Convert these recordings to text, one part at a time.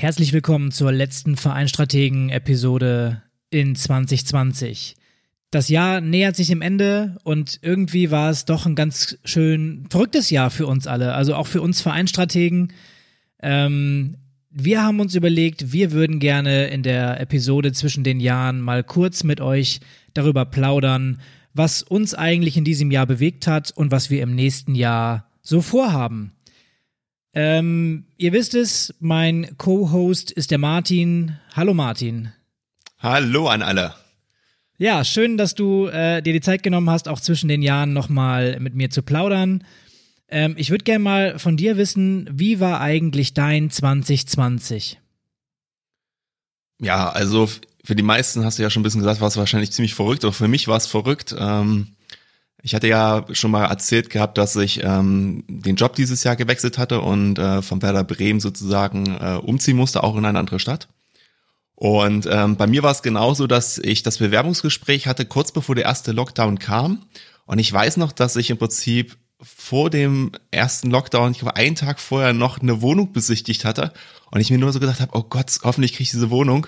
Herzlich willkommen zur letzten Vereinstrategen-Episode in 2020. Das Jahr nähert sich dem Ende und irgendwie war es doch ein ganz schön verrücktes Jahr für uns alle, also auch für uns Vereinstrategen. Ähm, wir haben uns überlegt, wir würden gerne in der Episode zwischen den Jahren mal kurz mit euch darüber plaudern, was uns eigentlich in diesem Jahr bewegt hat und was wir im nächsten Jahr so vorhaben. Ähm, ihr wisst es, mein Co-Host ist der Martin. Hallo Martin. Hallo an alle. Ja, schön, dass du äh, dir die Zeit genommen hast, auch zwischen den Jahren nochmal mit mir zu plaudern. Ähm, ich würde gerne mal von dir wissen, wie war eigentlich dein 2020? Ja, also für die meisten hast du ja schon ein bisschen gesagt, war es wahrscheinlich ziemlich verrückt, aber für mich war es verrückt. Ähm, ich hatte ja schon mal erzählt gehabt, dass ich ähm, den Job dieses Jahr gewechselt hatte und äh, von Werder Bremen sozusagen äh, umziehen musste, auch in eine andere Stadt. Und ähm, bei mir war es genauso, dass ich das Bewerbungsgespräch hatte, kurz bevor der erste Lockdown kam. Und ich weiß noch, dass ich im Prinzip vor dem ersten Lockdown, ich glaube einen Tag vorher noch eine Wohnung besichtigt hatte. Und ich mir nur so gedacht habe, oh Gott, hoffentlich kriege ich diese Wohnung.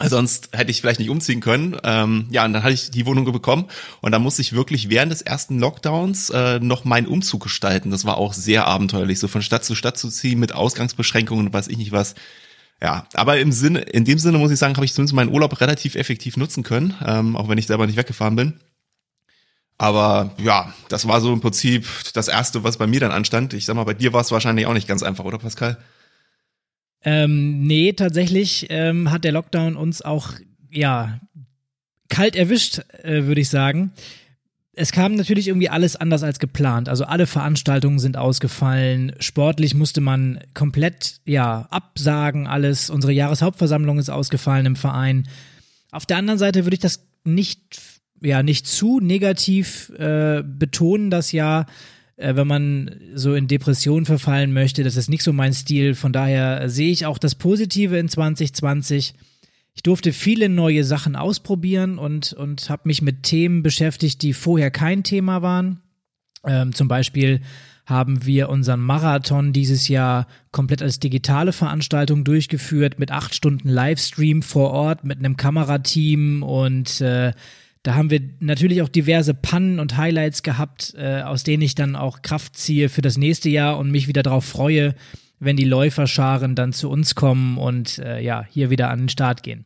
Sonst hätte ich vielleicht nicht umziehen können. Ähm, ja, und dann hatte ich die Wohnung bekommen und dann musste ich wirklich während des ersten Lockdowns äh, noch meinen Umzug gestalten. Das war auch sehr abenteuerlich, so von Stadt zu Stadt zu ziehen mit Ausgangsbeschränkungen und weiß ich nicht was. Ja, aber im Sinne, in dem Sinne muss ich sagen, habe ich zumindest meinen Urlaub relativ effektiv nutzen können, ähm, auch wenn ich selber nicht weggefahren bin. Aber ja, das war so im Prinzip das erste, was bei mir dann anstand. Ich sag mal, bei dir war es wahrscheinlich auch nicht ganz einfach, oder Pascal? Ähm, nee, tatsächlich ähm, hat der Lockdown uns auch, ja, kalt erwischt, äh, würde ich sagen. Es kam natürlich irgendwie alles anders als geplant. Also alle Veranstaltungen sind ausgefallen. Sportlich musste man komplett, ja, absagen alles. Unsere Jahreshauptversammlung ist ausgefallen im Verein. Auf der anderen Seite würde ich das nicht, ja, nicht zu negativ äh, betonen, das Jahr äh, wenn man so in Depressionen verfallen möchte. Das ist nicht so mein Stil. Von daher sehe ich auch das Positive in 2020. Ich durfte viele neue Sachen ausprobieren und, und habe mich mit Themen beschäftigt, die vorher kein Thema waren. Ähm, zum Beispiel haben wir unseren Marathon dieses Jahr komplett als digitale Veranstaltung durchgeführt mit acht Stunden Livestream vor Ort mit einem Kamerateam und äh, da haben wir natürlich auch diverse Pannen und Highlights gehabt, äh, aus denen ich dann auch Kraft ziehe für das nächste Jahr und mich wieder darauf freue, wenn die Läuferscharen dann zu uns kommen und äh, ja, hier wieder an den Start gehen.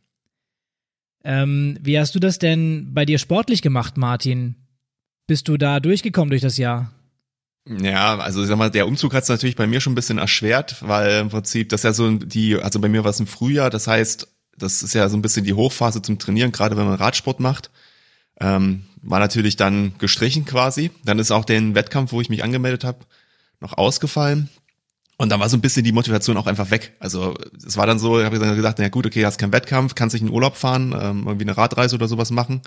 Ähm, wie hast du das denn bei dir sportlich gemacht, Martin? Bist du da durchgekommen durch das Jahr? Ja, also ich sag mal, der Umzug hat es natürlich bei mir schon ein bisschen erschwert, weil im Prinzip das ja so die, also bei mir war es im Frühjahr, das heißt, das ist ja so ein bisschen die Hochphase zum Trainieren, gerade wenn man Radsport macht. Ähm, war natürlich dann gestrichen quasi. Dann ist auch den Wettkampf, wo ich mich angemeldet habe, noch ausgefallen. Und dann war so ein bisschen die Motivation auch einfach weg. Also es war dann so, ich habe dann gedacht, na gut, okay, hast keinen Wettkampf, kannst nicht in Urlaub fahren, ähm, irgendwie eine Radreise oder sowas machen.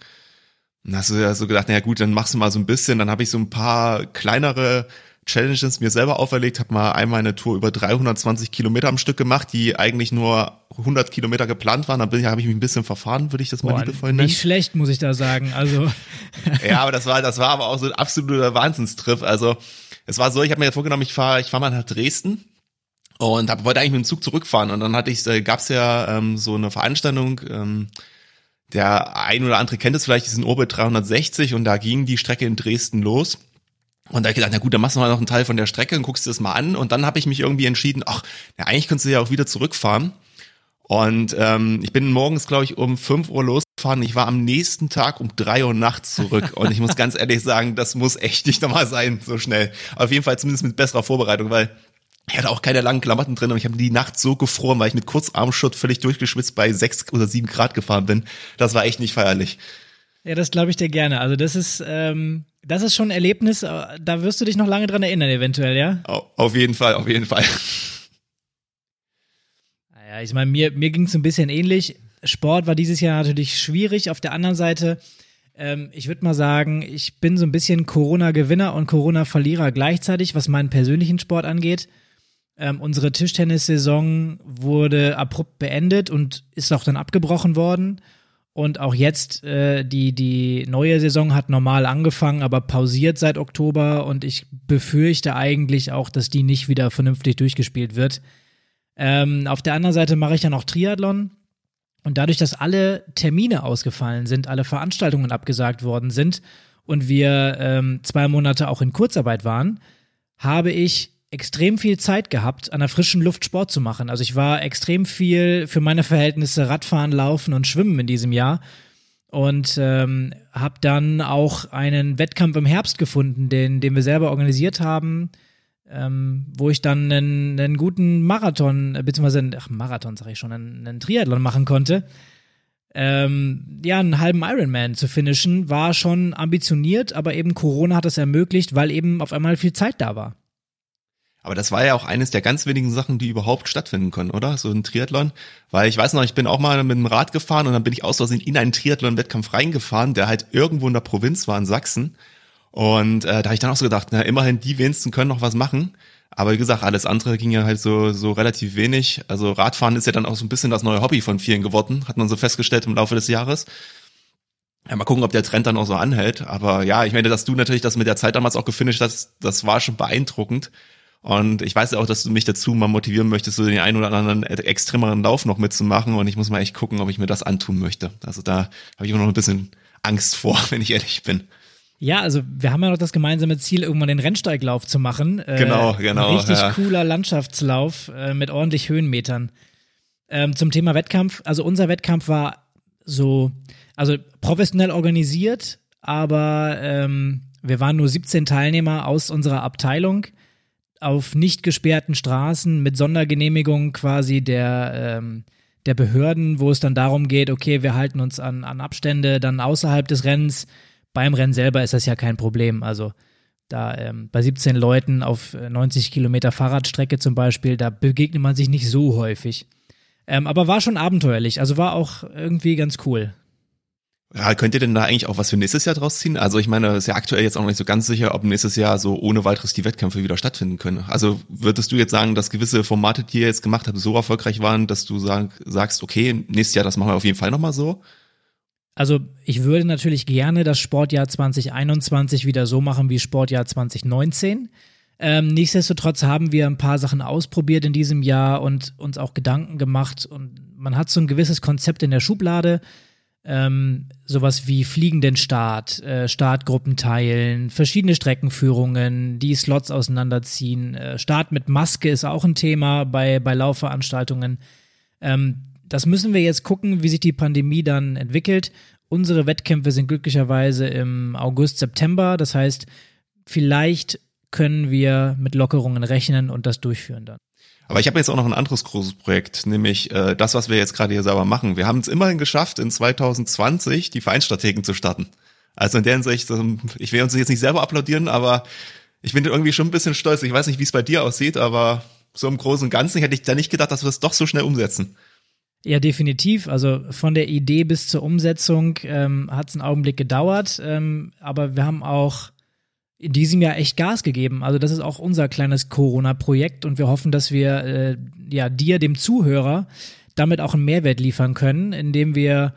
Und dann hast du ja so gedacht, na gut, dann machst du mal so ein bisschen. Dann habe ich so ein paar kleinere Challenges mir selber auferlegt, habe mal einmal eine Tour über 320 Kilometer am Stück gemacht, die eigentlich nur 100 Kilometer geplant waren. Da bin ich, habe ich mich ein bisschen verfahren, würde ich das mal Boah, liebevoll nennen. Nicht schlecht, muss ich da sagen. Also ja, aber das war, das war aber auch so ein absoluter Wahnsinnstrip. Also es war so, ich habe mir vorgenommen, ich fahre, ich fahre mal nach Dresden und hab, wollte eigentlich mit dem Zug zurückfahren und dann hatte ich, äh, gab's ja ähm, so eine Veranstaltung. Ähm, der ein oder andere kennt es vielleicht, ist in Orbit 360 und da ging die Strecke in Dresden los. Und da habe ich gedacht, na gut, dann machst du mal noch einen Teil von der Strecke und guckst dir das mal an. Und dann habe ich mich irgendwie entschieden, ach, na, eigentlich könntest du ja auch wieder zurückfahren. Und ähm, ich bin morgens, glaube ich, um 5 Uhr losgefahren. Ich war am nächsten Tag um 3 Uhr nachts zurück. Und ich muss ganz ehrlich sagen, das muss echt nicht nochmal sein, so schnell. Auf jeden Fall zumindest mit besserer Vorbereitung, weil ich hatte auch keine langen Klamotten drin und ich habe die Nacht so gefroren, weil ich mit Kurzarmschutz völlig durchgeschwitzt bei 6 oder 7 Grad gefahren bin. Das war echt nicht feierlich. Ja, das glaube ich dir gerne. Also das ist, ähm, das ist schon ein Erlebnis, äh, da wirst du dich noch lange dran erinnern, eventuell, ja? Auf jeden Fall, auf jeden Fall. Naja, ich meine, mir, mir ging es ein bisschen ähnlich. Sport war dieses Jahr natürlich schwierig. Auf der anderen Seite, ähm, ich würde mal sagen, ich bin so ein bisschen Corona-Gewinner und Corona-Verlierer gleichzeitig, was meinen persönlichen Sport angeht. Ähm, unsere Tischtennissaison wurde abrupt beendet und ist auch dann abgebrochen worden. Und auch jetzt, äh, die, die neue Saison hat normal angefangen, aber pausiert seit Oktober und ich befürchte eigentlich auch, dass die nicht wieder vernünftig durchgespielt wird. Ähm, auf der anderen Seite mache ich dann auch Triathlon. Und dadurch, dass alle Termine ausgefallen sind, alle Veranstaltungen abgesagt worden sind und wir ähm, zwei Monate auch in Kurzarbeit waren, habe ich extrem viel Zeit gehabt, an der frischen Luft Sport zu machen. Also ich war extrem viel für meine Verhältnisse Radfahren, Laufen und Schwimmen in diesem Jahr und ähm, habe dann auch einen Wettkampf im Herbst gefunden, den, den wir selber organisiert haben, ähm, wo ich dann einen, einen guten Marathon, beziehungsweise, ach, Marathon sage ich schon, einen, einen Triathlon machen konnte. Ähm, ja, einen halben Ironman zu finishen, war schon ambitioniert, aber eben Corona hat das ermöglicht, weil eben auf einmal viel Zeit da war. Aber das war ja auch eines der ganz wenigen Sachen, die überhaupt stattfinden können, oder? So ein Triathlon. Weil ich weiß noch, ich bin auch mal mit dem Rad gefahren und dann bin ich aus Versehen in einen Triathlon-Wettkampf reingefahren, der halt irgendwo in der Provinz war, in Sachsen. Und äh, da habe ich dann auch so gedacht, na, immerhin die wenigsten können noch was machen. Aber wie gesagt, alles andere ging ja halt so, so relativ wenig. Also Radfahren ist ja dann auch so ein bisschen das neue Hobby von vielen geworden, hat man so festgestellt im Laufe des Jahres. Ja, mal gucken, ob der Trend dann auch so anhält. Aber ja, ich meine, dass du natürlich das mit der Zeit damals auch gefinisht hast, das war schon beeindruckend. Und ich weiß ja auch, dass du mich dazu mal motivieren möchtest, so den einen oder anderen extremeren Lauf noch mitzumachen. Und ich muss mal echt gucken, ob ich mir das antun möchte. Also da habe ich immer noch ein bisschen Angst vor, wenn ich ehrlich bin. Ja, also wir haben ja noch das gemeinsame Ziel, irgendwann den Rennsteiglauf zu machen. Äh, genau, genau. Ein richtig ja. cooler Landschaftslauf äh, mit ordentlich Höhenmetern. Ähm, zum Thema Wettkampf. Also unser Wettkampf war so, also professionell organisiert, aber ähm, wir waren nur 17 Teilnehmer aus unserer Abteilung auf nicht gesperrten Straßen mit Sondergenehmigung quasi der, ähm, der Behörden, wo es dann darum geht, okay, wir halten uns an, an Abstände dann außerhalb des Rennens. Beim Rennen selber ist das ja kein Problem. Also da ähm, bei 17 Leuten auf 90 Kilometer Fahrradstrecke zum Beispiel, da begegnet man sich nicht so häufig. Ähm, aber war schon abenteuerlich, also war auch irgendwie ganz cool. Ja, könnt ihr denn da eigentlich auch was für nächstes Jahr draus ziehen? Also ich meine, ist ja aktuell jetzt auch noch nicht so ganz sicher, ob nächstes Jahr so ohne weiteres die Wettkämpfe wieder stattfinden können. Also würdest du jetzt sagen, dass gewisse Formate, die ihr jetzt gemacht habt, so erfolgreich waren, dass du sag, sagst, okay, nächstes Jahr, das machen wir auf jeden Fall nochmal so? Also ich würde natürlich gerne das Sportjahr 2021 wieder so machen wie Sportjahr 2019. Ähm, nichtsdestotrotz haben wir ein paar Sachen ausprobiert in diesem Jahr und uns auch Gedanken gemacht und man hat so ein gewisses Konzept in der Schublade ähm, sowas wie fliegenden Start, äh, Startgruppen teilen, verschiedene Streckenführungen, die Slots auseinanderziehen. Äh, Start mit Maske ist auch ein Thema bei, bei Laufveranstaltungen. Ähm, das müssen wir jetzt gucken, wie sich die Pandemie dann entwickelt. Unsere Wettkämpfe sind glücklicherweise im August, September. Das heißt, vielleicht können wir mit Lockerungen rechnen und das durchführen dann. Aber ich habe jetzt auch noch ein anderes großes Projekt, nämlich äh, das, was wir jetzt gerade hier selber machen. Wir haben es immerhin geschafft, in 2020 die Vereinsstrategen zu starten. Also in der Hinsicht, ähm, ich will uns jetzt nicht selber applaudieren, aber ich bin irgendwie schon ein bisschen stolz. Ich weiß nicht, wie es bei dir aussieht, aber so im Großen und Ganzen hätte ich da nicht gedacht, dass wir es doch so schnell umsetzen. Ja, definitiv. Also von der Idee bis zur Umsetzung ähm, hat es einen Augenblick gedauert, ähm, aber wir haben auch in diesem Jahr echt Gas gegeben. Also das ist auch unser kleines Corona-Projekt und wir hoffen, dass wir äh, ja dir, dem Zuhörer, damit auch einen Mehrwert liefern können, indem wir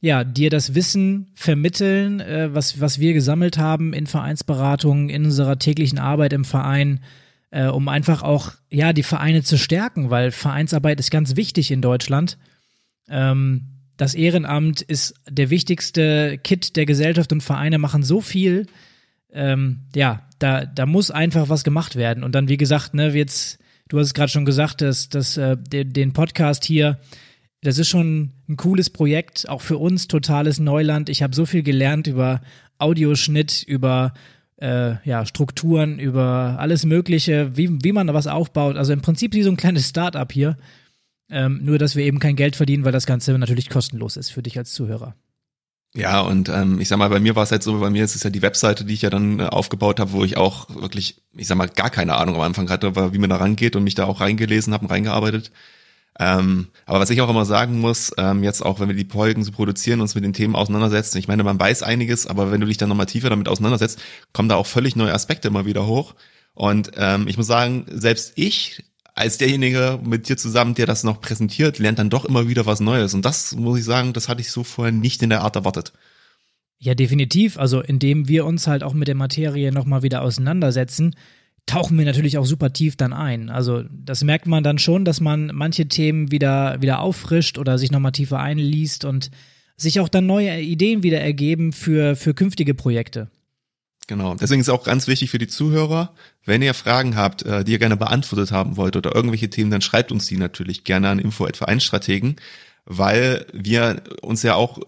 ja dir das Wissen vermitteln, äh, was was wir gesammelt haben in Vereinsberatungen, in unserer täglichen Arbeit im Verein, äh, um einfach auch ja die Vereine zu stärken, weil Vereinsarbeit ist ganz wichtig in Deutschland. Ähm, das Ehrenamt ist der wichtigste Kit der Gesellschaft und Vereine machen so viel ähm, ja, da, da muss einfach was gemacht werden. Und dann, wie gesagt, ne, jetzt, du hast es gerade schon gesagt, dass, dass äh, den, den Podcast hier, das ist schon ein cooles Projekt, auch für uns totales Neuland. Ich habe so viel gelernt über Audioschnitt, über äh, ja, Strukturen, über alles Mögliche, wie, wie man was aufbaut. Also im Prinzip wie so ein kleines Start-up hier. Ähm, nur, dass wir eben kein Geld verdienen, weil das Ganze natürlich kostenlos ist für dich als Zuhörer. Ja, und ähm, ich sag mal, bei mir war es halt so, bei mir ist es ja die Webseite, die ich ja dann äh, aufgebaut habe, wo ich auch wirklich, ich sag mal, gar keine Ahnung am Anfang hatte, wie man da rangeht und mich da auch reingelesen habe und reingearbeitet. Ähm, aber was ich auch immer sagen muss, ähm, jetzt auch, wenn wir die Folgen so produzieren, uns mit den Themen auseinandersetzen, ich meine, man weiß einiges, aber wenn du dich dann nochmal tiefer damit auseinandersetzt, kommen da auch völlig neue Aspekte immer wieder hoch. Und ähm, ich muss sagen, selbst ich als derjenige mit dir zusammen, der das noch präsentiert, lernt dann doch immer wieder was Neues. Und das muss ich sagen, das hatte ich so vorher nicht in der Art erwartet. Ja, definitiv. Also indem wir uns halt auch mit der Materie nochmal wieder auseinandersetzen, tauchen wir natürlich auch super tief dann ein. Also das merkt man dann schon, dass man manche Themen wieder, wieder auffrischt oder sich nochmal tiefer einliest und sich auch dann neue Ideen wieder ergeben für, für künftige Projekte. Genau. Deswegen ist auch ganz wichtig für die Zuhörer, wenn ihr Fragen habt, äh, die ihr gerne beantwortet haben wollt oder irgendwelche Themen, dann schreibt uns die natürlich gerne an info Vereinsstrategen, weil wir uns ja auch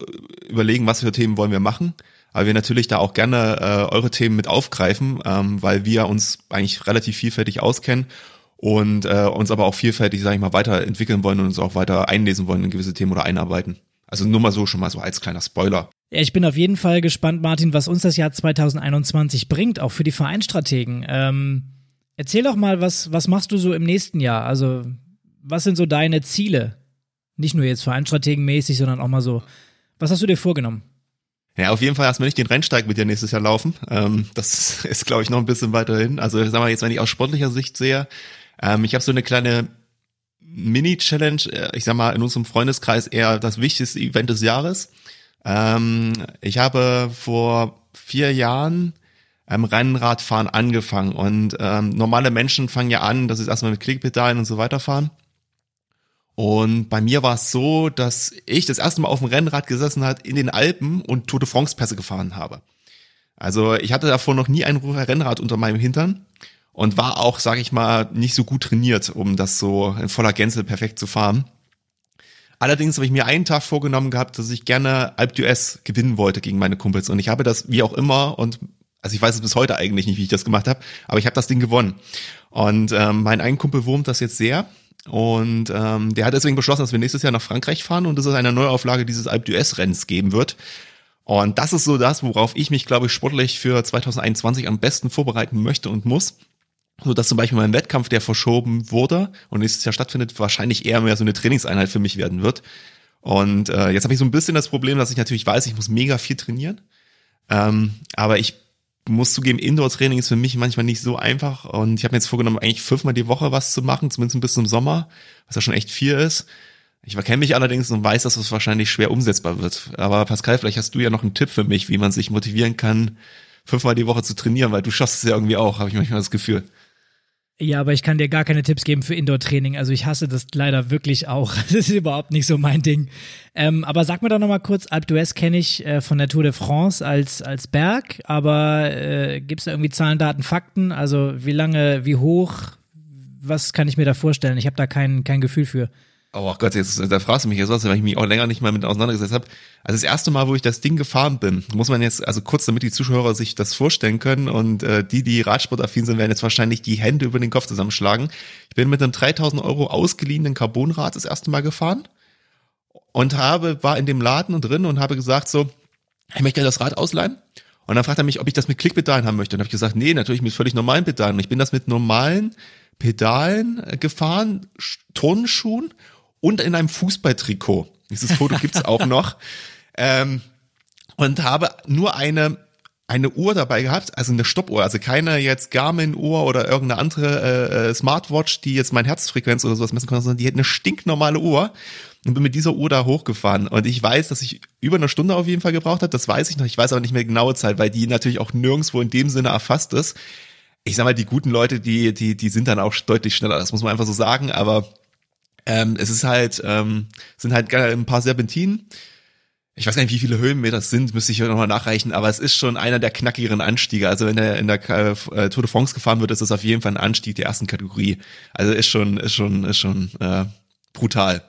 überlegen, was für Themen wollen wir machen aber wir natürlich da auch gerne äh, eure Themen mit aufgreifen, ähm, weil wir uns eigentlich relativ vielfältig auskennen und äh, uns aber auch vielfältig, sage ich mal, weiterentwickeln wollen und uns auch weiter einlesen wollen in gewisse Themen oder einarbeiten. Also nur mal so schon mal so als kleiner Spoiler. Ja, ich bin auf jeden Fall gespannt, Martin, was uns das Jahr 2021 bringt, auch für die Vereinsstrategen. Ähm, erzähl doch mal, was, was machst du so im nächsten Jahr? Also, was sind so deine Ziele? Nicht nur jetzt Vereinsstrategenmäßig, sondern auch mal so, was hast du dir vorgenommen? Ja, auf jeden Fall erstmal nicht den Rennsteig mit dir nächstes Jahr laufen. Ähm, das ist, glaube ich, noch ein bisschen weiter hin. Also sag mal jetzt, wenn ich aus sportlicher Sicht sehe, ähm, ich habe so eine kleine Mini-Challenge, äh, ich sag mal, in unserem Freundeskreis eher das wichtigste Event des Jahres. Ähm, ich habe vor vier Jahren ähm, Rennradfahren angefangen und ähm, normale Menschen fangen ja an, dass sie erstmal mit Klickpedalen und so weiter fahren. Und bei mir war es so, dass ich das erste Mal auf dem Rennrad gesessen hat in den Alpen und Tour de France Pässe gefahren habe. Also ich hatte davor noch nie ein Rennrad unter meinem Hintern und war auch, sage ich mal, nicht so gut trainiert, um das so in voller Gänze perfekt zu fahren. Allerdings habe ich mir einen Tag vorgenommen gehabt, dass ich gerne Alp d'Huez gewinnen wollte gegen meine Kumpels und ich habe das wie auch immer und also ich weiß es bis heute eigentlich nicht, wie ich das gemacht habe, aber ich habe das Ding gewonnen. Und ähm, mein einen Kumpel wurmt das jetzt sehr und ähm, der hat deswegen beschlossen, dass wir nächstes Jahr nach Frankreich fahren und dass es eine Neuauflage dieses Alpe d'Huez Renns geben wird. Und das ist so das, worauf ich mich, glaube ich, sportlich für 2021 am besten vorbereiten möchte und muss. So dass zum Beispiel mein Wettkampf, der verschoben wurde und nächstes Jahr stattfindet, wahrscheinlich eher mehr so eine Trainingseinheit für mich werden wird. Und äh, jetzt habe ich so ein bisschen das Problem, dass ich natürlich weiß, ich muss mega viel trainieren. Ähm, aber ich muss zugeben, Indoor-Training ist für mich manchmal nicht so einfach und ich habe mir jetzt vorgenommen, eigentlich fünfmal die Woche was zu machen, zumindest bis zum Sommer, was ja schon echt viel ist. Ich verkenne mich allerdings und weiß, dass das wahrscheinlich schwer umsetzbar wird. Aber Pascal, vielleicht hast du ja noch einen Tipp für mich, wie man sich motivieren kann, fünfmal die Woche zu trainieren, weil du schaffst es ja irgendwie auch, habe ich manchmal das Gefühl. Ja, aber ich kann dir gar keine Tipps geben für Indoor-Training. Also ich hasse das leider wirklich auch. Das ist überhaupt nicht so mein Ding. Ähm, aber sag mir doch nochmal kurz, Alpe d'Huez kenne ich äh, von der Tour de France als, als Berg, aber äh, gibt es da irgendwie Zahlen, Daten, Fakten? Also wie lange, wie hoch, was kann ich mir da vorstellen? Ich habe da kein, kein Gefühl für. Oh Gott, jetzt da fragst du mich jetzt was, weil ich mich auch länger nicht mal mit auseinandergesetzt habe. Also das erste Mal, wo ich das Ding gefahren bin, muss man jetzt, also kurz damit die Zuschauer sich das vorstellen können und äh, die, die Radsportaffin sind, werden jetzt wahrscheinlich die Hände über den Kopf zusammenschlagen. Ich bin mit einem 3000 Euro ausgeliehenen Carbonrad das erste Mal gefahren und habe, war in dem Laden drin und habe gesagt so, ich möchte das Rad ausleihen. Und dann fragt er mich, ob ich das mit Klickpedalen haben möchte. Und habe ich gesagt, nee, natürlich mit völlig normalen Pedalen. Und ich bin das mit normalen Pedalen gefahren, Turnschuhen und in einem Fußballtrikot. Dieses Foto gibt's auch noch. Ähm, und habe nur eine eine Uhr dabei gehabt, also eine Stoppuhr, also keine jetzt Garmin-Uhr oder irgendeine andere äh, äh, Smartwatch, die jetzt meine Herzfrequenz oder sowas messen konnte, sondern die hätte eine stinknormale Uhr und bin mit dieser Uhr da hochgefahren. Und ich weiß, dass ich über eine Stunde auf jeden Fall gebraucht habe, das weiß ich noch, ich weiß aber nicht mehr die genaue Zeit, weil die natürlich auch nirgendwo in dem Sinne erfasst ist. Ich sag mal, die guten Leute, die, die, die sind dann auch deutlich schneller, das muss man einfach so sagen, aber ähm, es ist halt, ähm, sind halt ein paar Serpentinen. Ich weiß gar nicht, wie viele Höhenmeter es sind, müsste ich nochmal nachreichen, aber es ist schon einer der knackigeren Anstiege. Also wenn er in der äh, Tour de France gefahren wird, ist das auf jeden Fall ein Anstieg der ersten Kategorie. Also ist schon, ist schon, ist schon äh, brutal.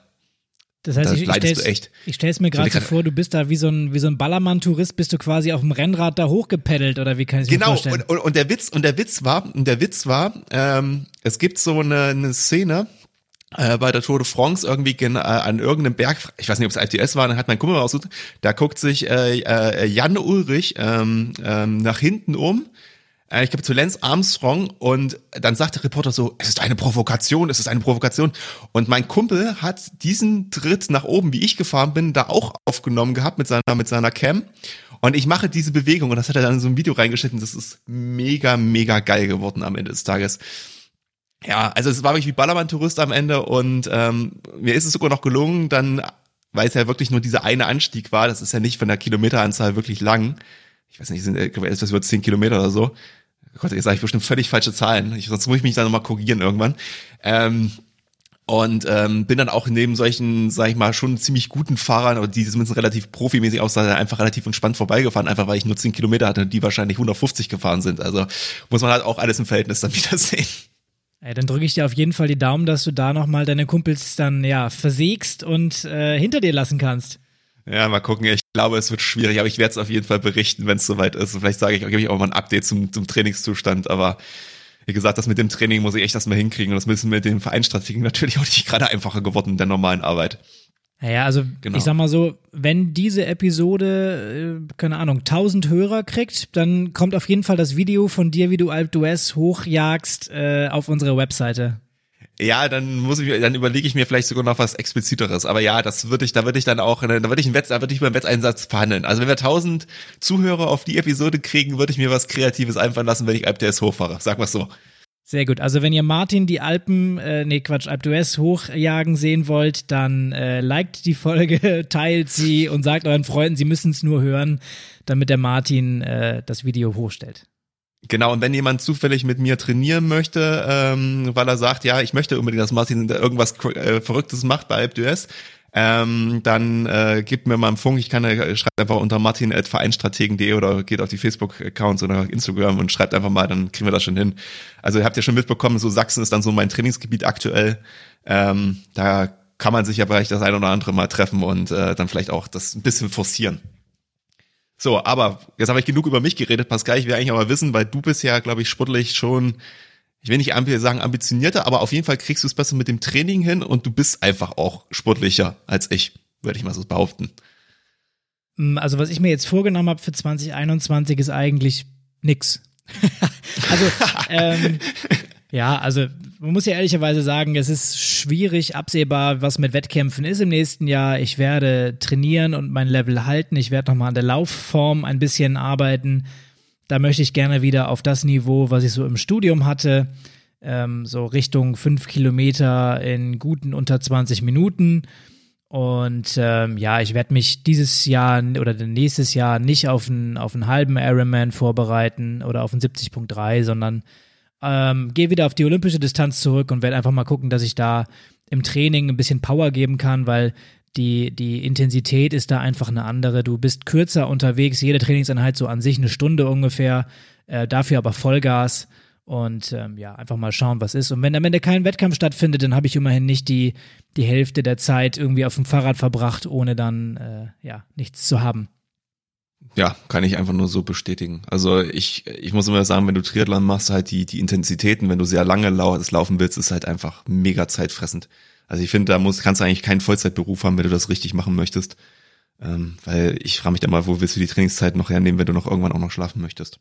Das heißt, da ich, ich stell's, ich stell's mir gerade so vor, du bist da wie so ein, wie so ein Ballermann-Tourist, bist du quasi auf dem Rennrad da hochgepeddelt oder wie kann ich genau, mir vorstellen? Genau, und, und, der Witz, und der Witz war, und der Witz war, ähm, es gibt so eine, eine Szene, äh, bei der Tour de France irgendwie äh, an irgendeinem Berg, ich weiß nicht, ob es ITS war, dann hat mein Kumpel mal da guckt sich äh, äh, Jan Ulrich ähm, ähm, nach hinten um, äh, ich glaube zu Lance Armstrong und dann sagt der Reporter so, es ist eine Provokation, es ist eine Provokation. Und mein Kumpel hat diesen Tritt nach oben, wie ich gefahren bin, da auch aufgenommen gehabt mit seiner, mit seiner Cam. Und ich mache diese Bewegung und das hat er dann in so ein Video reingeschnitten, das ist mega, mega geil geworden am Ende des Tages ja, also es war wirklich wie Ballermann-Tourist am Ende und ähm, mir ist es sogar noch gelungen, dann, weil es ja wirklich nur dieser eine Anstieg war, das ist ja nicht von der Kilometeranzahl wirklich lang. Ich weiß nicht, sind etwas über zehn Kilometer oder so. Gott, jetzt sage ich bestimmt völlig falsche Zahlen. Ich, sonst muss ich mich da nochmal korrigieren irgendwann. Ähm, und ähm, bin dann auch neben solchen, sag ich mal, schon ziemlich guten Fahrern, oder die zumindest relativ profimäßig aussahen, einfach relativ entspannt vorbeigefahren, einfach weil ich nur 10 Kilometer hatte und die wahrscheinlich 150 gefahren sind. Also muss man halt auch alles im Verhältnis dann wieder sehen. Ja, dann drücke ich dir auf jeden Fall die Daumen, dass du da nochmal deine Kumpels dann ja versägst und äh, hinter dir lassen kannst. Ja, mal gucken. Ich glaube, es wird schwierig, aber ich werde es auf jeden Fall berichten, wenn es soweit ist. Vielleicht sage ich, gebe ich auch mal ein Update zum, zum Trainingszustand, aber wie gesagt, das mit dem Training muss ich echt erstmal hinkriegen und das müssen mit den Vereinsstrategien natürlich auch nicht gerade einfacher geworden in der normalen Arbeit. Naja, also genau. ich sag mal so, wenn diese Episode, äh, keine Ahnung, 1000 Hörer kriegt, dann kommt auf jeden Fall das Video von dir, wie du Alp d'Huez hochjagst, äh, auf unsere Webseite. Ja, dann muss ich, dann überlege ich mir vielleicht sogar noch was expliziteres. Aber ja, das würde ich, da würde ich dann auch, da würde ich einen Wett, da würde ich beim Wetteinsatz verhandeln. Also wenn wir 1000 Zuhörer auf die Episode kriegen, würde ich mir was Kreatives einfallen lassen, wenn ich Alp DS hochfahre. Sag mal so. Sehr gut. Also wenn ihr Martin die Alpen, äh, nee Quatsch, Alp d'Huez hochjagen sehen wollt, dann äh, liked die Folge, teilt sie und sagt euren Freunden, sie müssen es nur hören, damit der Martin äh, das Video hochstellt. Genau, und wenn jemand zufällig mit mir trainieren möchte, ähm, weil er sagt, ja, ich möchte unbedingt, dass Martin irgendwas äh, Verrücktes macht bei AlpDUS, ähm, dann äh, gebt mir mal einen Funk. Ich kann äh, schreibt einfach unter martin.vereinstrategen.de oder geht auf die Facebook-Accounts oder Instagram und schreibt einfach mal, dann kriegen wir das schon hin. Also ihr habt ja schon mitbekommen, so Sachsen ist dann so mein Trainingsgebiet aktuell. Ähm, da kann man sich ja vielleicht das ein oder andere mal treffen und äh, dann vielleicht auch das ein bisschen forcieren. So, aber jetzt habe ich genug über mich geredet, Pascal. Ich will eigentlich aber wissen, weil du bist ja, glaube ich, sportlich schon, ich will nicht sagen ambitionierter, aber auf jeden Fall kriegst du es besser mit dem Training hin und du bist einfach auch sportlicher als ich, würde ich mal so behaupten. Mm, also was ich mir jetzt vorgenommen habe für 2021 ist eigentlich nix. also ähm, ja, also man muss ja ehrlicherweise sagen, es ist schwierig absehbar, was mit Wettkämpfen ist im nächsten Jahr. Ich werde trainieren und mein Level halten. Ich werde nochmal an der Laufform ein bisschen arbeiten. Da möchte ich gerne wieder auf das Niveau, was ich so im Studium hatte, ähm, so Richtung fünf Kilometer in guten unter 20 Minuten. Und ähm, ja, ich werde mich dieses Jahr oder nächstes Jahr nicht auf einen, auf einen halben Ironman vorbereiten oder auf einen 70.3, sondern ähm, gehe wieder auf die olympische Distanz zurück und werde einfach mal gucken, dass ich da im Training ein bisschen Power geben kann, weil die, die Intensität ist da einfach eine andere. Du bist kürzer unterwegs, jede Trainingseinheit so an sich eine Stunde ungefähr, äh, dafür aber Vollgas und ähm, ja, einfach mal schauen, was ist. Und wenn am Ende kein Wettkampf stattfindet, dann habe ich immerhin nicht die, die Hälfte der Zeit irgendwie auf dem Fahrrad verbracht, ohne dann äh, ja nichts zu haben. Ja, kann ich einfach nur so bestätigen. Also ich, ich muss immer sagen, wenn du Triathlon machst, halt die, die Intensitäten, wenn du sehr lange laufen willst, ist halt einfach mega zeitfressend. Also ich finde, da muss, kannst du eigentlich keinen Vollzeitberuf haben, wenn du das richtig machen möchtest. Ähm, weil ich frage mich dann mal, wo willst du die Trainingszeit noch hernehmen, wenn du noch irgendwann auch noch schlafen möchtest?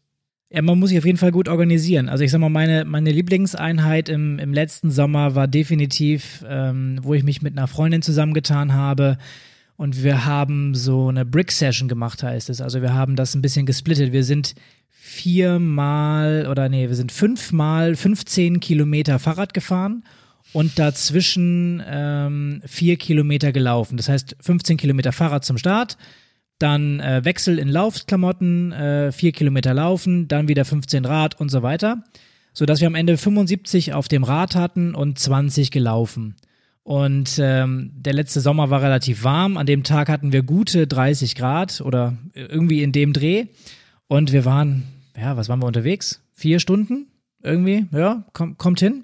Ja, man muss sich auf jeden Fall gut organisieren. Also ich sag mal, meine, meine Lieblingseinheit im, im letzten Sommer war definitiv, ähm, wo ich mich mit einer Freundin zusammengetan habe und wir haben so eine Brick-Session gemacht, heißt es. Also wir haben das ein bisschen gesplittet. Wir sind viermal oder nee, wir sind fünfmal 15 Kilometer Fahrrad gefahren und dazwischen ähm, vier Kilometer gelaufen. Das heißt 15 Kilometer Fahrrad zum Start, dann äh, Wechsel in Laufklamotten, äh, vier Kilometer laufen, dann wieder 15 Rad und so weiter, sodass wir am Ende 75 auf dem Rad hatten und 20 gelaufen. Und ähm, der letzte Sommer war relativ warm. An dem Tag hatten wir gute 30 Grad oder irgendwie in dem Dreh. Und wir waren, ja, was waren wir unterwegs? Vier Stunden irgendwie, ja, komm, kommt hin.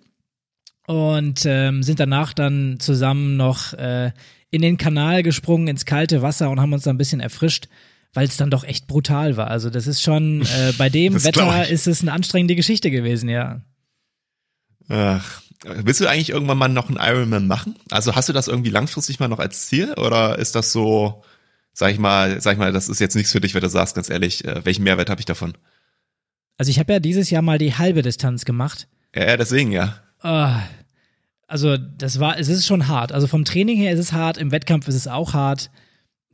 Und ähm, sind danach dann zusammen noch äh, in den Kanal gesprungen, ins kalte Wasser und haben uns da ein bisschen erfrischt, weil es dann doch echt brutal war. Also das ist schon, äh, bei dem Wetter ist es eine anstrengende Geschichte gewesen, ja. Ach, Willst du eigentlich irgendwann mal noch einen Ironman machen? Also hast du das irgendwie langfristig mal noch als Ziel oder ist das so, sag ich mal, sag ich mal, das ist jetzt nichts für dich, wenn du sagst, ganz ehrlich, äh, welchen Mehrwert habe ich davon? Also ich habe ja dieses Jahr mal die halbe Distanz gemacht. Ja, ja deswegen ja. Uh, also das war, es ist schon hart. Also vom Training her ist es hart, im Wettkampf ist es auch hart.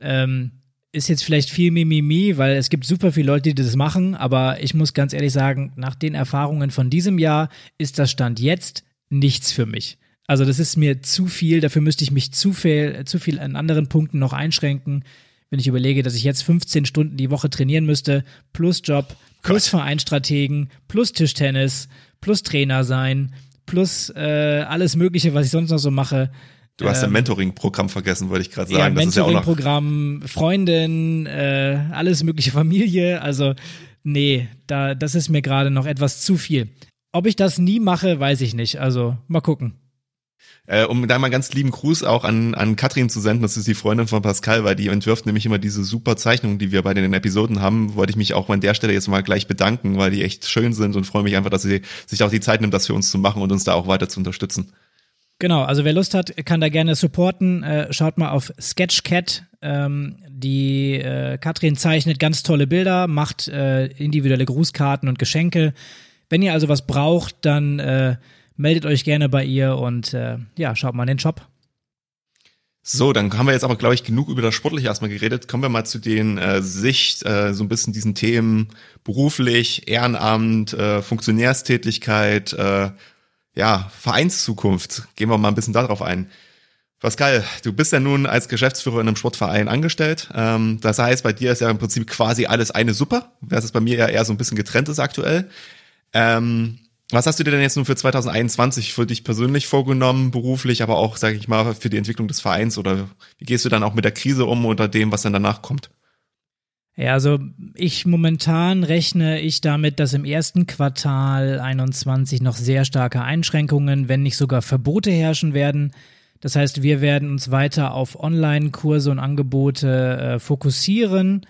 Ähm, ist jetzt vielleicht viel Mimimi, weil es gibt super viele Leute, die das machen, aber ich muss ganz ehrlich sagen, nach den Erfahrungen von diesem Jahr ist das Stand jetzt nichts für mich. Also das ist mir zu viel, dafür müsste ich mich zu viel, zu viel an anderen Punkten noch einschränken. Wenn ich überlege, dass ich jetzt 15 Stunden die Woche trainieren müsste, plus Job, plus Vereinstrategen, plus Tischtennis, plus Trainer sein, plus äh, alles Mögliche, was ich sonst noch so mache. Du hast ähm, ein Mentoring-Programm vergessen, wollte ich gerade sagen. Ja, Mentoring-Programm, ja Freundin, äh, alles mögliche Familie. Also, nee, da, das ist mir gerade noch etwas zu viel. Ob ich das nie mache, weiß ich nicht. Also, mal gucken. Äh, um da mal ganz lieben Gruß auch an, an Katrin zu senden, das ist die Freundin von Pascal, weil die entwirft nämlich immer diese super Zeichnungen, die wir bei den Episoden haben, wollte ich mich auch an der Stelle jetzt mal gleich bedanken, weil die echt schön sind und freue mich einfach, dass sie sich auch die Zeit nimmt, das für uns zu machen und uns da auch weiter zu unterstützen. Genau, also wer Lust hat, kann da gerne supporten. Äh, schaut mal auf Sketchcat. Ähm, die äh, Katrin zeichnet ganz tolle Bilder, macht äh, individuelle Grußkarten und Geschenke. Wenn ihr also was braucht, dann äh, meldet euch gerne bei ihr und äh, ja, schaut mal in den Shop. So, dann haben wir jetzt aber, glaube ich, genug über das Sportliche erstmal geredet. Kommen wir mal zu den äh, Sicht, äh, so ein bisschen diesen Themen beruflich, Ehrenamt, äh, Funktionärstätigkeit, äh, ja, Vereinszukunft. Gehen wir mal ein bisschen darauf ein. Pascal, du bist ja nun als Geschäftsführer in einem Sportverein angestellt. Ähm, das heißt, bei dir ist ja im Prinzip quasi alles eine Suppe, während es bei mir ja eher so ein bisschen getrennt ist aktuell. Ähm, was hast du dir denn jetzt nun für 2021 für dich persönlich vorgenommen, beruflich, aber auch, sage ich mal, für die Entwicklung des Vereins oder wie gehst du dann auch mit der Krise um oder dem, was dann danach kommt? Ja, also ich momentan rechne ich damit, dass im ersten Quartal 21 noch sehr starke Einschränkungen, wenn nicht sogar Verbote herrschen werden. Das heißt, wir werden uns weiter auf Online-Kurse und Angebote äh, fokussieren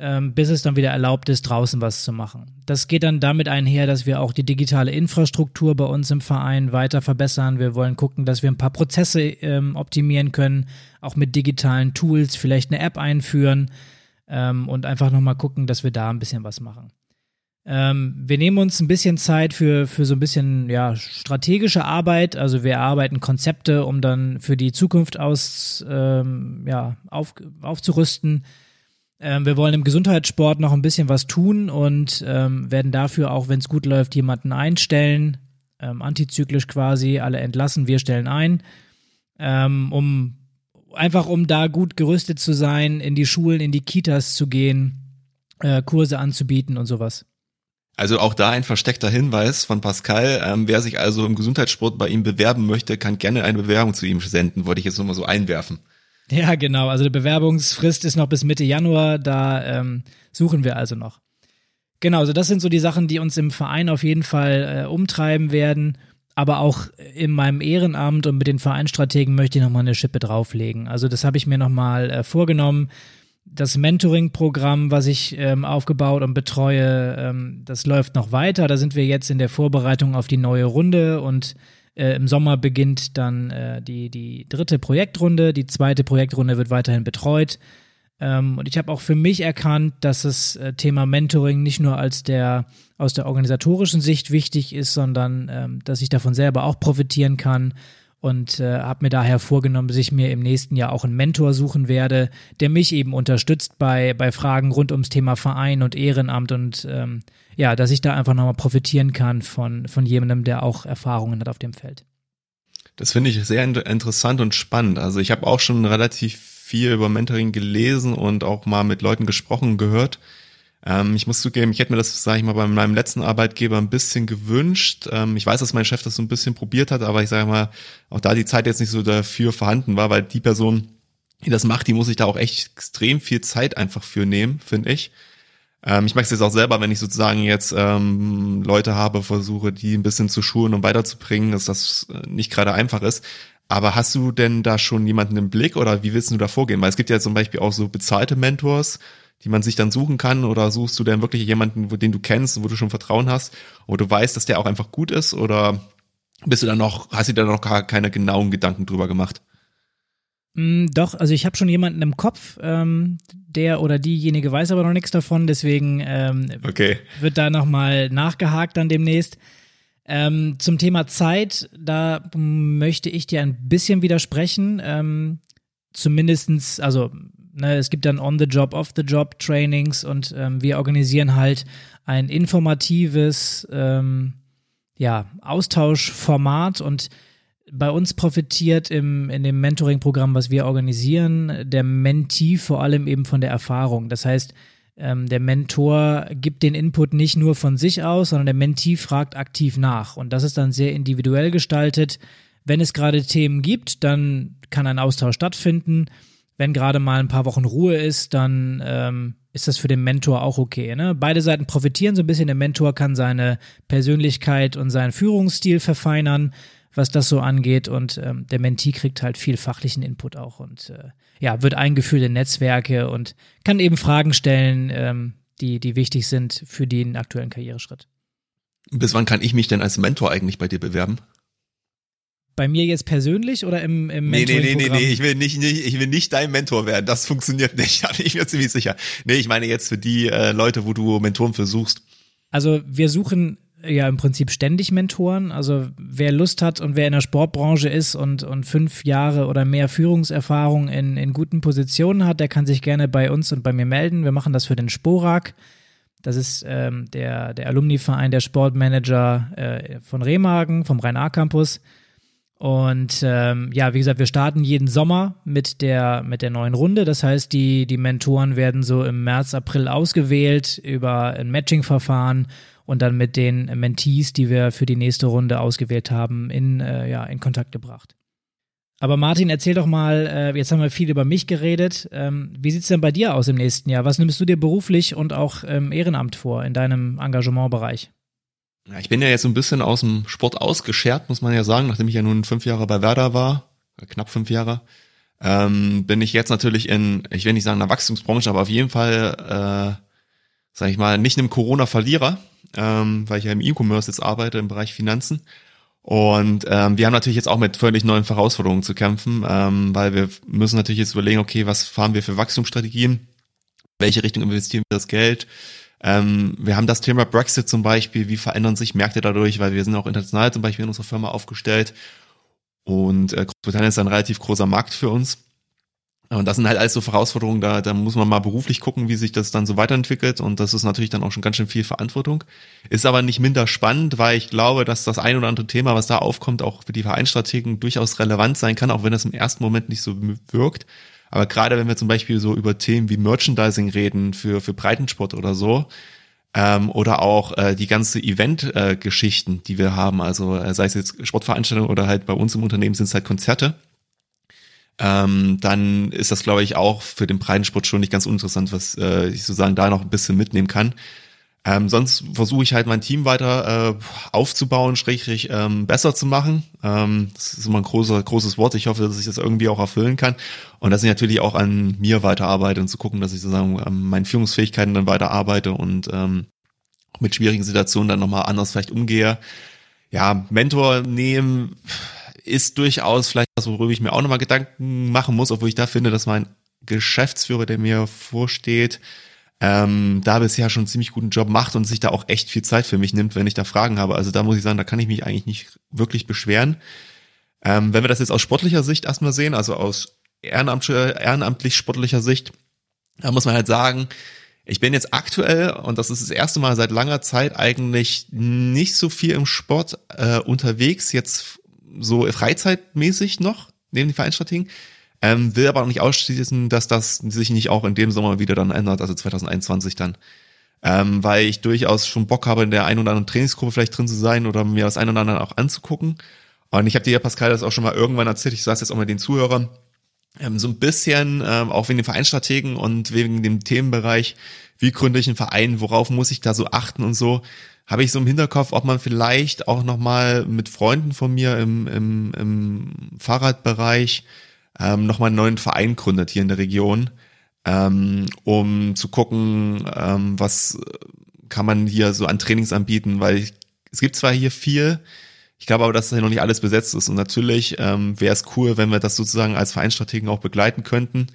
ähm, bis es dann wieder erlaubt ist, draußen was zu machen. Das geht dann damit einher, dass wir auch die digitale Infrastruktur bei uns im Verein weiter verbessern. Wir wollen gucken, dass wir ein paar Prozesse ähm, optimieren können, auch mit digitalen Tools, vielleicht eine App einführen ähm, und einfach nochmal gucken, dass wir da ein bisschen was machen. Ähm, wir nehmen uns ein bisschen Zeit für, für so ein bisschen ja, strategische Arbeit. Also wir erarbeiten Konzepte, um dann für die Zukunft aus, ähm, ja, auf, aufzurüsten ähm, wir wollen im Gesundheitssport noch ein bisschen was tun und ähm, werden dafür auch, wenn es gut läuft, jemanden einstellen, ähm, antizyklisch quasi, alle entlassen, wir stellen ein, ähm, um einfach um da gut gerüstet zu sein, in die Schulen, in die Kitas zu gehen, äh, Kurse anzubieten und sowas. Also auch da ein versteckter Hinweis von Pascal. Ähm, wer sich also im Gesundheitssport bei ihm bewerben möchte, kann gerne eine Bewerbung zu ihm senden, wollte ich jetzt nochmal so einwerfen. Ja, genau. Also die Bewerbungsfrist ist noch bis Mitte Januar. Da ähm, suchen wir also noch. Genau, also das sind so die Sachen, die uns im Verein auf jeden Fall äh, umtreiben werden. Aber auch in meinem Ehrenamt und mit den Vereinsstrategen möchte ich nochmal eine Schippe drauflegen. Also das habe ich mir nochmal äh, vorgenommen. Das Mentoring-Programm, was ich ähm, aufgebaut und betreue, ähm, das läuft noch weiter. Da sind wir jetzt in der Vorbereitung auf die neue Runde und äh, Im Sommer beginnt dann äh, die, die dritte Projektrunde. Die zweite Projektrunde wird weiterhin betreut. Ähm, und ich habe auch für mich erkannt, dass das äh, Thema Mentoring nicht nur als der aus der organisatorischen Sicht wichtig ist, sondern ähm, dass ich davon selber auch profitieren kann und äh, habe mir daher vorgenommen, dass ich mir im nächsten Jahr auch einen Mentor suchen werde, der mich eben unterstützt bei, bei Fragen rund ums Thema Verein und Ehrenamt und ähm, ja, dass ich da einfach nochmal profitieren kann von, von jemandem, der auch Erfahrungen hat auf dem Feld. Das finde ich sehr interessant und spannend. Also ich habe auch schon relativ viel über Mentoring gelesen und auch mal mit Leuten gesprochen gehört. Ähm, ich muss zugeben, ich hätte mir das, sage ich mal, bei meinem letzten Arbeitgeber ein bisschen gewünscht. Ähm, ich weiß, dass mein Chef das so ein bisschen probiert hat, aber ich sage mal, auch da die Zeit jetzt nicht so dafür vorhanden war, weil die Person, die das macht, die muss sich da auch echt extrem viel Zeit einfach für nehmen, finde ich. Ähm, ich mache es jetzt auch selber, wenn ich sozusagen jetzt ähm, Leute habe, versuche, die ein bisschen zu schulen und weiterzubringen, dass das äh, nicht gerade einfach ist. Aber hast du denn da schon jemanden im Blick oder wie willst du da vorgehen? Weil es gibt ja zum Beispiel auch so bezahlte Mentors, die man sich dann suchen kann oder suchst du denn wirklich jemanden, den du kennst, wo du schon Vertrauen hast, wo du weißt, dass der auch einfach gut ist oder bist du da noch, hast du da noch gar keine genauen Gedanken drüber gemacht? Mm, doch, also ich habe schon jemanden im Kopf, ähm, der oder diejenige weiß aber noch nichts davon, deswegen ähm, okay. wird da nochmal nachgehakt dann demnächst. Ähm, zum Thema Zeit, da möchte ich dir ein bisschen widersprechen. Ähm, zumindestens, also ne, es gibt dann On-the-Job, Off-the-Job-Trainings und ähm, wir organisieren halt ein informatives ähm, ja, Austauschformat und bei uns profitiert im, in dem Mentoring-Programm, was wir organisieren, der Mentee vor allem eben von der Erfahrung. Das heißt, ähm, der Mentor gibt den Input nicht nur von sich aus, sondern der Mentee fragt aktiv nach. Und das ist dann sehr individuell gestaltet. Wenn es gerade Themen gibt, dann kann ein Austausch stattfinden. Wenn gerade mal ein paar Wochen Ruhe ist, dann ähm, ist das für den Mentor auch okay. Ne? Beide Seiten profitieren so ein bisschen. Der Mentor kann seine Persönlichkeit und seinen Führungsstil verfeinern, was das so angeht. Und ähm, der Mentee kriegt halt viel fachlichen Input auch und äh, ja, wird eingeführt in Netzwerke und kann eben Fragen stellen, ähm, die, die wichtig sind für den aktuellen Karriereschritt. Bis wann kann ich mich denn als Mentor eigentlich bei dir bewerben? Bei mir jetzt persönlich oder im, im nee, nee, nee, nee, nee, ich will nicht, nicht, ich will nicht dein Mentor werden. Das funktioniert nicht, da bin ich mir ziemlich sicher. Nee, ich meine jetzt für die äh, Leute, wo du Mentoren versuchst. Also wir suchen ja im Prinzip ständig Mentoren. Also wer Lust hat und wer in der Sportbranche ist und, und fünf Jahre oder mehr Führungserfahrung in, in guten Positionen hat, der kann sich gerne bei uns und bei mir melden. Wir machen das für den Sporak. Das ist ähm, der, der Alumni-Verein der Sportmanager äh, von Remagen, vom Rhein-A-Campus. Und ähm, ja, wie gesagt, wir starten jeden Sommer mit der, mit der neuen Runde. Das heißt, die, die Mentoren werden so im März, April ausgewählt über ein Matching-Verfahren und dann mit den Mentees, die wir für die nächste Runde ausgewählt haben, in, äh, ja, in Kontakt gebracht. Aber Martin, erzähl doch mal, äh, jetzt haben wir viel über mich geredet. Ähm, wie sieht's denn bei dir aus im nächsten Jahr? Was nimmst du dir beruflich und auch im Ehrenamt vor in deinem Engagementbereich? Ja, ich bin ja jetzt so ein bisschen aus dem Sport ausgeschert, muss man ja sagen, nachdem ich ja nun fünf Jahre bei Werder war, knapp fünf Jahre, ähm, bin ich jetzt natürlich in, ich will nicht sagen in der Wachstumsbranche, aber auf jeden Fall, äh, sag ich mal, nicht einem Corona-Verlierer ähm, weil ich ja im E-Commerce jetzt arbeite im Bereich Finanzen. Und ähm, wir haben natürlich jetzt auch mit völlig neuen Herausforderungen zu kämpfen, ähm, weil wir müssen natürlich jetzt überlegen, okay, was fahren wir für Wachstumsstrategien, welche Richtung investieren wir das Geld. Ähm, wir haben das Thema Brexit zum Beispiel, wie verändern sich Märkte dadurch, weil wir sind auch international zum Beispiel in unserer Firma aufgestellt. Und äh, Großbritannien ist ein relativ großer Markt für uns. Und das sind halt alles so Herausforderungen, da, da muss man mal beruflich gucken, wie sich das dann so weiterentwickelt. Und das ist natürlich dann auch schon ganz schön viel Verantwortung. Ist aber nicht minder spannend, weil ich glaube, dass das ein oder andere Thema, was da aufkommt, auch für die Vereinsstrategen durchaus relevant sein kann, auch wenn das im ersten Moment nicht so wirkt. Aber gerade wenn wir zum Beispiel so über Themen wie Merchandising reden für, für Breitensport oder so, ähm, oder auch äh, die ganze Event-Geschichten, äh, die wir haben, also äh, sei es jetzt Sportveranstaltungen oder halt bei uns im Unternehmen sind es halt Konzerte ähm, dann ist das, glaube ich, auch für den Breitensport schon nicht ganz uninteressant, was äh, ich sozusagen da noch ein bisschen mitnehmen kann. Ähm, sonst versuche ich halt mein Team weiter äh, aufzubauen, schrägstrich ähm, besser zu machen. Ähm, das ist immer ein großer, großes Wort. Ich hoffe, dass ich das irgendwie auch erfüllen kann. Und dass ich natürlich auch an mir weiterarbeite und zu gucken, dass ich sozusagen an meinen Führungsfähigkeiten dann weiter arbeite und ähm, mit schwierigen Situationen dann nochmal anders vielleicht umgehe. Ja, Mentor nehmen ist durchaus vielleicht was, worüber ich mir auch nochmal Gedanken machen muss, obwohl ich da finde, dass mein Geschäftsführer, der mir vorsteht, ähm, da bisher schon einen ziemlich guten Job macht und sich da auch echt viel Zeit für mich nimmt, wenn ich da Fragen habe. Also da muss ich sagen, da kann ich mich eigentlich nicht wirklich beschweren. Ähm, wenn wir das jetzt aus sportlicher Sicht erstmal sehen, also aus ehrenamtlich sportlicher Sicht, da muss man halt sagen, ich bin jetzt aktuell, und das ist das erste Mal seit langer Zeit eigentlich nicht so viel im Sport äh, unterwegs, jetzt so freizeitmäßig noch, neben den Vereinsstrategien. Ähm, will aber auch nicht ausschließen, dass das sich nicht auch in dem Sommer wieder dann ändert, also 2021 dann. Ähm, weil ich durchaus schon Bock habe, in der ein oder anderen Trainingsgruppe vielleicht drin zu sein oder mir das ein oder andere auch anzugucken. Und ich habe dir ja, Pascal, das auch schon mal irgendwann erzählt, ich saß jetzt auch mit den Zuhörern, ähm, so ein bisschen, ähm, auch wegen den Vereinsstrategen und wegen dem Themenbereich, wie gründe ich einen Verein, worauf muss ich da so achten und so, habe ich so im Hinterkopf, ob man vielleicht auch nochmal mit Freunden von mir im, im, im Fahrradbereich ähm, nochmal einen neuen Verein gründet hier in der Region, ähm, um zu gucken, ähm, was kann man hier so an Trainings anbieten, weil ich, es gibt zwar hier viel, ich glaube aber, dass hier noch nicht alles besetzt ist. Und natürlich ähm, wäre es cool, wenn wir das sozusagen als Vereinsstrategen auch begleiten könnten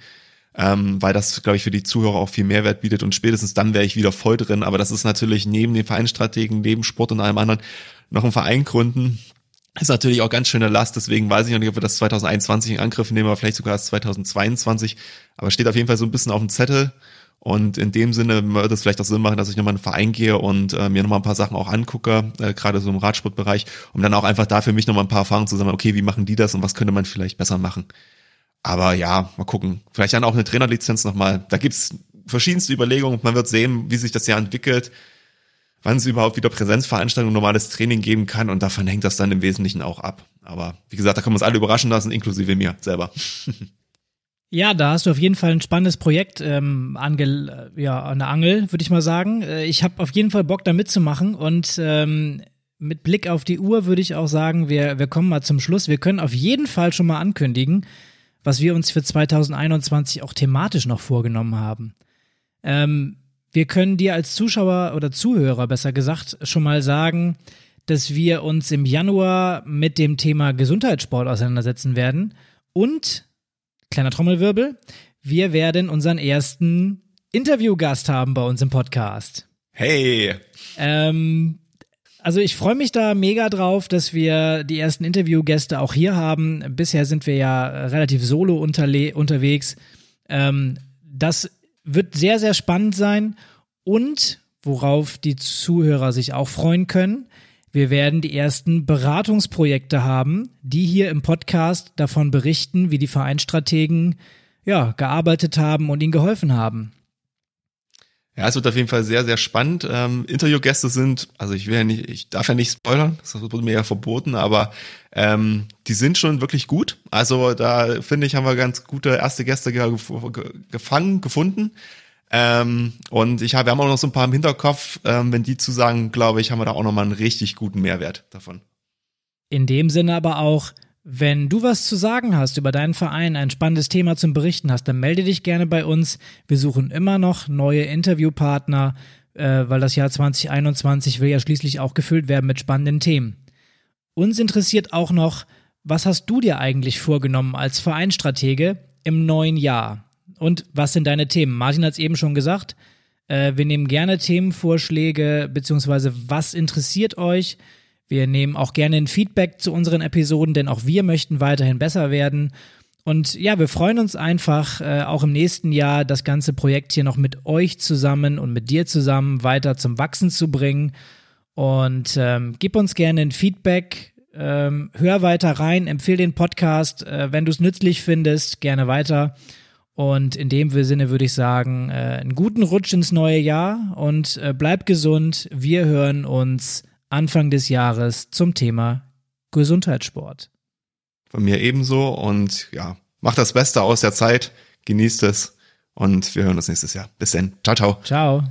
ähm, weil das, glaube ich, für die Zuhörer auch viel Mehrwert bietet und spätestens dann wäre ich wieder voll drin. Aber das ist natürlich neben den Vereinsstrategen, neben Sport und allem anderen noch ein Verein gründen. Ist natürlich auch ganz schöne Last, deswegen weiß ich noch nicht, ob wir das 2021 in Angriff nehmen, aber vielleicht sogar erst 2022. Aber steht auf jeden Fall so ein bisschen auf dem Zettel. Und in dem Sinne würde es vielleicht auch Sinn machen, dass ich nochmal in einen Verein gehe und äh, mir nochmal ein paar Sachen auch angucke, äh, gerade so im Radsportbereich, um dann auch einfach da für mich nochmal ein paar Erfahrungen zu sammeln, okay, wie machen die das und was könnte man vielleicht besser machen. Aber ja, mal gucken. Vielleicht dann auch eine Trainerlizenz nochmal. Da gibt's verschiedenste Überlegungen. Man wird sehen, wie sich das Jahr entwickelt, wann es überhaupt wieder Präsenzveranstaltungen, normales Training geben kann und davon hängt das dann im Wesentlichen auch ab. Aber wie gesagt, da können wir uns alle überraschen lassen, inklusive mir selber. Ja, da hast du auf jeden Fall ein spannendes Projekt ähm, ange, ja, an der Angel, würde ich mal sagen. Äh, ich habe auf jeden Fall Bock, da mitzumachen und ähm, mit Blick auf die Uhr würde ich auch sagen, wir, wir kommen mal zum Schluss. Wir können auf jeden Fall schon mal ankündigen, was wir uns für 2021 auch thematisch noch vorgenommen haben. Ähm, wir können dir als Zuschauer oder Zuhörer besser gesagt schon mal sagen, dass wir uns im Januar mit dem Thema Gesundheitssport auseinandersetzen werden und kleiner Trommelwirbel, wir werden unseren ersten Interviewgast haben bei uns im Podcast. Hey! Ähm, also ich freue mich da mega drauf, dass wir die ersten Interviewgäste auch hier haben. Bisher sind wir ja relativ solo unterwegs. Ähm, das wird sehr, sehr spannend sein und worauf die Zuhörer sich auch freuen können. Wir werden die ersten Beratungsprojekte haben, die hier im Podcast davon berichten, wie die Vereinsstrategen ja, gearbeitet haben und ihnen geholfen haben. Ja, es wird auf jeden Fall sehr, sehr spannend. Ähm, Interviewgäste sind, also ich will ja nicht, ich darf ja nicht spoilern, das wurde mir ja verboten, aber ähm, die sind schon wirklich gut. Also da finde ich, haben wir ganz gute erste Gäste gefangen, gefunden. Ähm, und ich habe, wir haben auch noch so ein paar im Hinterkopf. Ähm, wenn die zusagen, glaube ich, haben wir da auch nochmal einen richtig guten Mehrwert davon. In dem Sinne aber auch, wenn du was zu sagen hast über deinen Verein, ein spannendes Thema zum Berichten hast, dann melde dich gerne bei uns. Wir suchen immer noch neue Interviewpartner, äh, weil das Jahr 2021 will ja schließlich auch gefüllt werden mit spannenden Themen. Uns interessiert auch noch, was hast du dir eigentlich vorgenommen als Vereinstratege im neuen Jahr? Und was sind deine Themen? Martin hat es eben schon gesagt. Äh, wir nehmen gerne Themenvorschläge, beziehungsweise was interessiert euch? Wir nehmen auch gerne ein Feedback zu unseren Episoden, denn auch wir möchten weiterhin besser werden. Und ja, wir freuen uns einfach, äh, auch im nächsten Jahr das ganze Projekt hier noch mit euch zusammen und mit dir zusammen weiter zum Wachsen zu bringen. Und ähm, gib uns gerne ein Feedback, ähm, hör weiter rein, empfehle den Podcast, äh, wenn du es nützlich findest, gerne weiter. Und in dem Sinne würde ich sagen, äh, einen guten Rutsch ins neue Jahr und äh, bleib gesund. Wir hören uns Anfang des Jahres zum Thema Gesundheitssport. Von mir ebenso und ja, macht das Beste aus der Zeit, genießt es und wir hören uns nächstes Jahr. Bis dann. Ciao, ciao. Ciao.